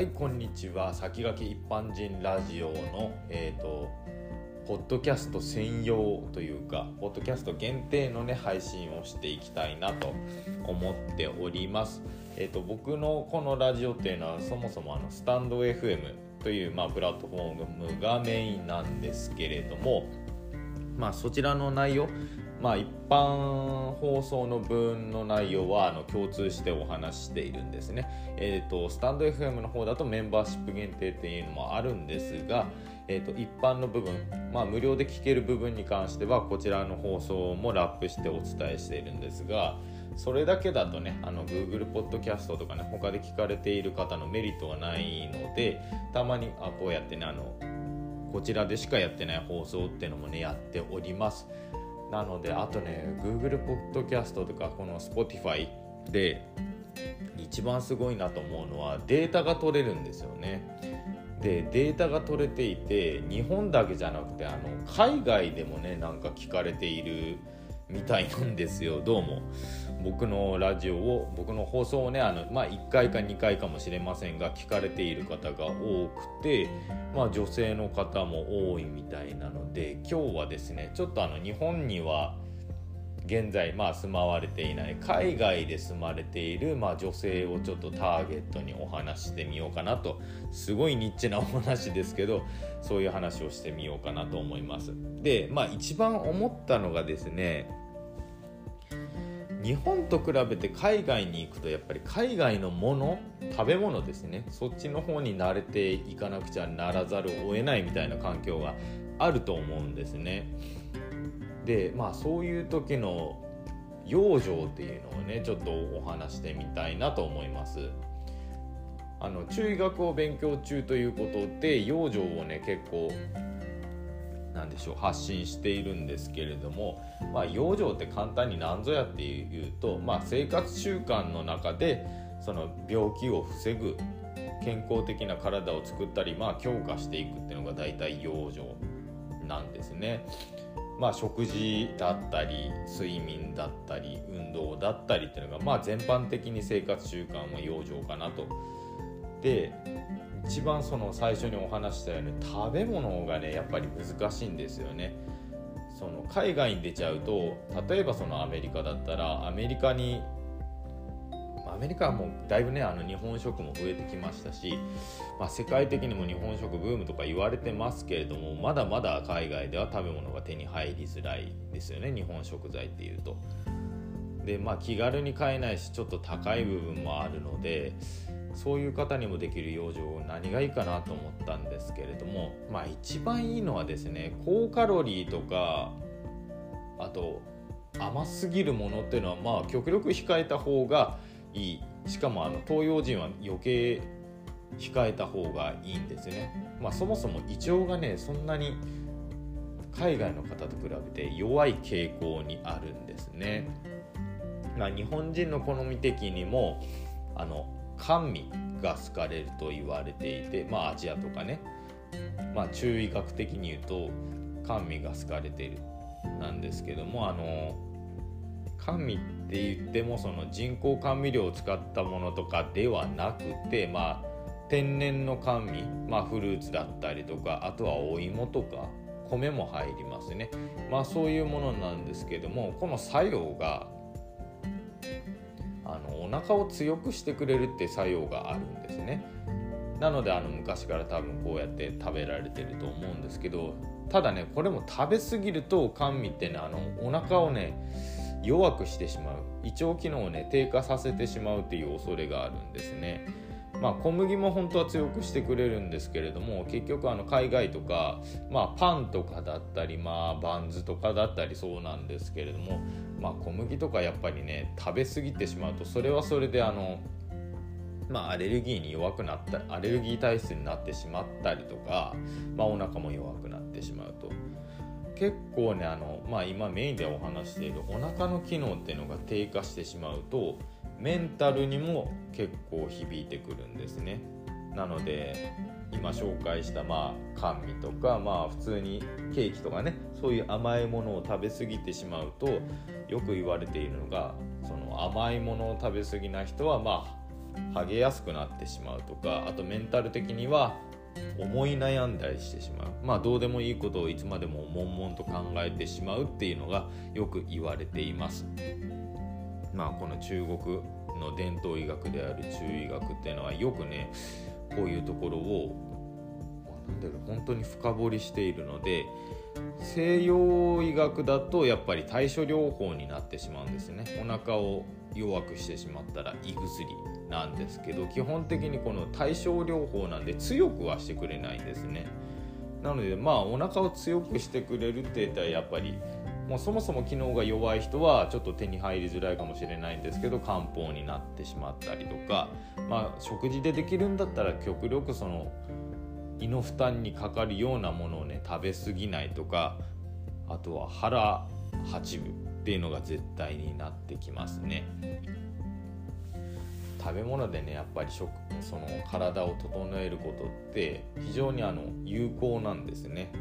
はいこんにちは。先駆け一般人ラジオのえっ、ー、とポッドキャスト専用というかポッドキャスト限定のね配信をしていきたいなと思っております。えっ、ー、と僕のこのラジオっていうのはそもそもあのスタンド FM というまあプラットフォームがメインなんですけれどもまあそちらの内容まあ、一般放送の分の内容はあの共通してお話しているんですね。えーと、スタンド FM の方だとメンバーシップ限定っていうのもあるんですが、えーと、一般の部分、まあ、無料で聞ける部分に関してはこちらの放送もラップしてお伝えしているんですがそれだけだとねあの Google ポッドキャストとかね他で聞かれている方のメリットはないのでたまにあこうやってねあのこちらでしかやってない放送っていうのもねやっております。なのであとね Google ポッドキャストとかこの Spotify で一番すごいなと思うのはデータが取れるんですよね。でデータが取れていて日本だけじゃなくてあの海外でもねなんか聞かれているみたいなんですよどうも僕のラジオを僕の放送をねあの、まあ、1回か2回かもしれませんが聞かれている方が多くて、まあ、女性の方も多いみたいなので今日はですねちょっとあの日本には現在まあ住まわれていない海外で住まれているまあ女性をちょっとターゲットにお話してみようかなとすごいニッチなお話ですけどそういう話をしてみようかなと思います。でまあ一番思ったのがですね日本と比べて海外に行くとやっぱり海外のもの食べ物ですねそっちの方に慣れていかなくちゃならざるを得ないみたいな環境があると思うんですね。でまあそういう時の養生っていうのをねちょっとお話してみたいなと思います。あの中医学を勉強中ということで養生をね結構なんでしょう発信しているんですけれども、まあ、養生って簡単に何ぞやっていうと、まあ、生活習慣の中でその病気を防ぐ健康的な体を作ったり、まあ、強化していくっていうのが大体養生なんですね。まあ、食事だったり睡眠だったり運動だったりっていうのが、まあ、全般的に生活習慣は養生かなと。で一番その最初にお話したように食べ物がねやっぱり難しいんですよね。その海外に出ちゃうと例えばそのアメリカだったらアメリカにアメリカはもうだいぶねあの日本食も増えてきましたし、まあ、世界的にも日本食ブームとか言われてますけれどもまだまだ海外では食べ物が手に入りづらいですよね日本食材っていうと。でまあ気軽に買えないしちょっと高い部分もあるのでそういう方にもできる養生何がいいかなと思ったんですけれどもまあ一番いいのはですね高カロリーとかあと甘すぎるものっていうのはまあ極力控えた方がいいしかもあの東洋人は余計控えた方がいいんですね。まあ、そもそも胃腸がねそんなに海外の方と比べて弱い傾向にあるんですね。まあ、日本人の好み的にもあの甘味が好かれると言われていてまあアジアとかね、まあ、中医学的に言うと甘味が好かれているなんですけどもあの甘味って言ってもその人工甘味料を使ったものとかではなくてまあ天然の甘味、まあ、フルーツだったりとかあとはお芋とか米も入りますね。まあそういうものなんですけどもこの作用があのお腹を強くしてくれるって作用があるんですねなのであの昔から多分こうやって食べられてると思うんですけどただねこれも食べ過ぎると甘味ってねあのお腹をね弱くしてしまう胃腸機能をね低下させてしまうっていう恐れがあるんですね。まあ、小麦も本当は強くしてくれるんですけれども結局あの海外とか、まあ、パンとかだったり、まあ、バンズとかだったりそうなんですけれども、まあ、小麦とかやっぱりね食べ過ぎてしまうとそれはそれであの、まあ、アレルギーに弱くなったアレルギー体質になってしまったりとか、まあ、お腹も弱くなってしまうと。結構ねあの、まあ、今メインでお話しているお腹の機能っていうのが低下してしまうとメンタルにも結構響いてくるんですね。なので今紹介したまあ甘味とかまあ普通にケーキとかねそういう甘いものを食べ過ぎてしまうとよく言われているのがその甘いものを食べ過ぎな人はまあハゲやすくなってしまうとかあとメンタル的には思い悩んだりしてしまう。まあどうでもいいことをいつまでも悶々と考えてしまうっていうのがよく言われています。まあこの中国の伝統医学である中医学っていうのはよくねこういうところをなんだろ本当に深掘りしているので西洋医学だとやっぱり対処療法になってしまうんですね。お腹を弱くしてしまったら胃薬なんですけど基本的にこの対症療法なんで強くはしてくれないんですね。なのでまあお腹を強くしてくれるって言ったらやっぱりもうそもそも機能が弱い人はちょっと手に入りづらいかもしれないんですけど漢方になってしまったりとかまあ食事でできるんだったら極力その胃の負担にかかるようなものをね食べ過ぎないとかあとは腹八分っていうのが絶対になってきますね。食べ物でねやっぱり食その体を整えることって非常にあの有効なんですね。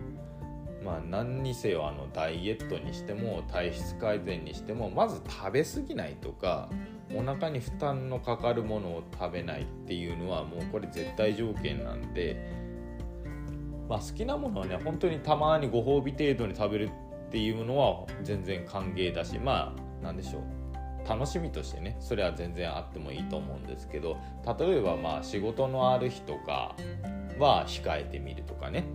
まあ何にせよあのダイエットにしても体質改善にしてもまず食べ過ぎないとかお腹に負担のかかるものを食べないっていうのはもうこれ絶対条件なんでまあ、好きなものはね本当にたまにご褒美程度に食べるっていうのは全然歓迎だしまあ何でしょう。楽しみとしてねそれは全然あってもいいと思うんですけど例えばまあ仕事のある日とかは控えてみるとかね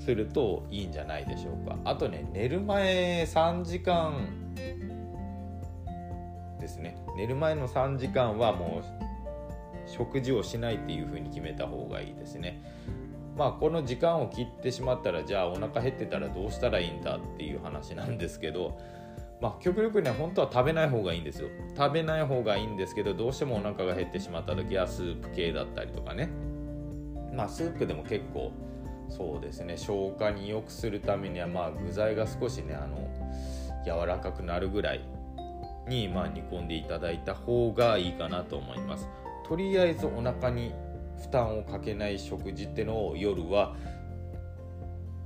するといいんじゃないでしょうか。あとね寝る前3時間ですね。寝る前の3時間はもう食事をしないっていう風に決めた方がいいですね。まあこの時間を切ってしまったらじゃあお腹減ってたらどうしたらいいんだっていう話なんですけどまあ極力ね本当は食べない方がいいんですよ。食べない方がいいんですけどどうしてもお腹が減ってしまった時はスープ系だったりとかね。まあスープでも結構そうですね。消化に良くするためにはまあ具材が少しねあの柔らかくなるぐらいにまあ煮込んでいただいた方がいいかなと思います。とりあえずお腹に負担をかけない食事ってのを夜は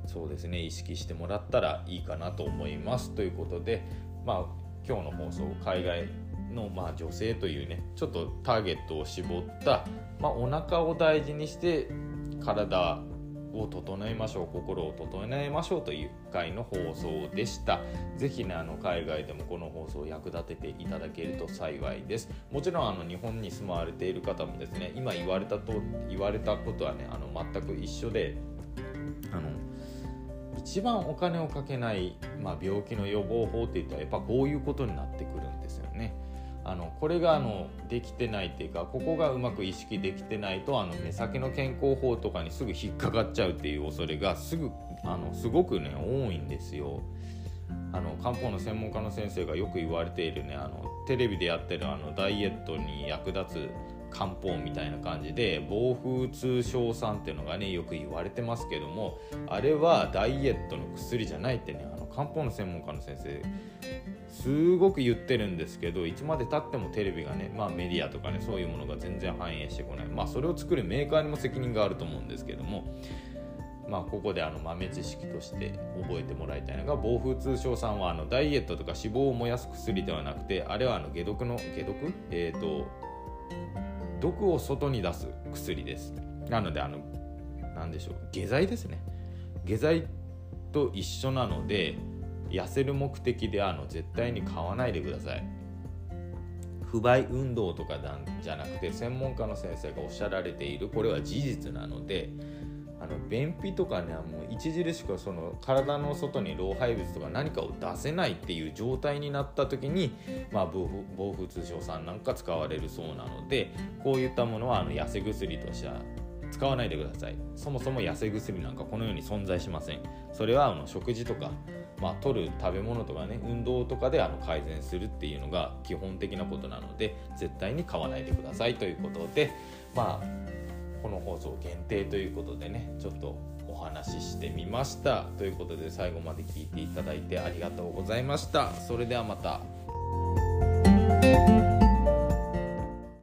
そうですね意識してもらったらいいかなと思いますということでまあ今日の放送海外のまあ女性というねちょっとターゲットを絞った、まあ、お腹を大事にして体を整えましょう心を整えましょうという回の放送でした是非ねあの海外でもこの放送を役立てていただけると幸いですもちろんあの日本に住まわれている方もですね今言われたと言われたことはねあの全く一緒であの一番お金をかけない、まあ、病気の予防法っていったらやっぱこういうことになってくるんですよね。あのこれがあのできてないっていうかここがうまく意識できてないとあの目先の健康法とかにすぐ引っかかっちゃうっていう恐れがすぐあのすごくね多いんですよ。あの漢方の専門家の先生がよく言われているねあのテレビでやってるあのダイエットに役立つ漢方みたいな感じで暴風通商酸っていうのがねよく言われてますけどもあれはダイエットの薬じゃないってねあの漢方の専門家の先生すごく言ってるんですけどいつまでたってもテレビがね、まあ、メディアとかねそういうものが全然反映してこない。まあそれを作るメーカーにも責任があると思うんですけどもまあ、ここであの豆知識として覚えてもらいたいのが暴風通商酸はあのダイエットとか脂肪を燃やす薬ではなくてあれはあの解毒の解毒？えっ、ー、と毒を外に出す薬です。なのであの何でしょう。下剤ですね。下剤と一緒なので痩せる目的であの絶対に買わないでください。不買運動とかじゃなくて専門家の先生がおっしゃられているこれは事実なのであの便秘とかねもう著しくその体の外に老廃物とか何かを出せないっていう状態になった時に、まあ、防風通商酸なんか使われるそうなのでこういったものはあの痩せ薬としては使わないでください。そもそも痩せ薬なんかこのように存在しません。それはあの食事とかまあ、取る食べ物とかね運動とかであの改善するっていうのが基本的なことなので絶対に買わないでくださいということでまあこの放送限定ということでねちょっとお話ししてみました。ということで最後まで聞いていただいてありがとうございました。それではまた。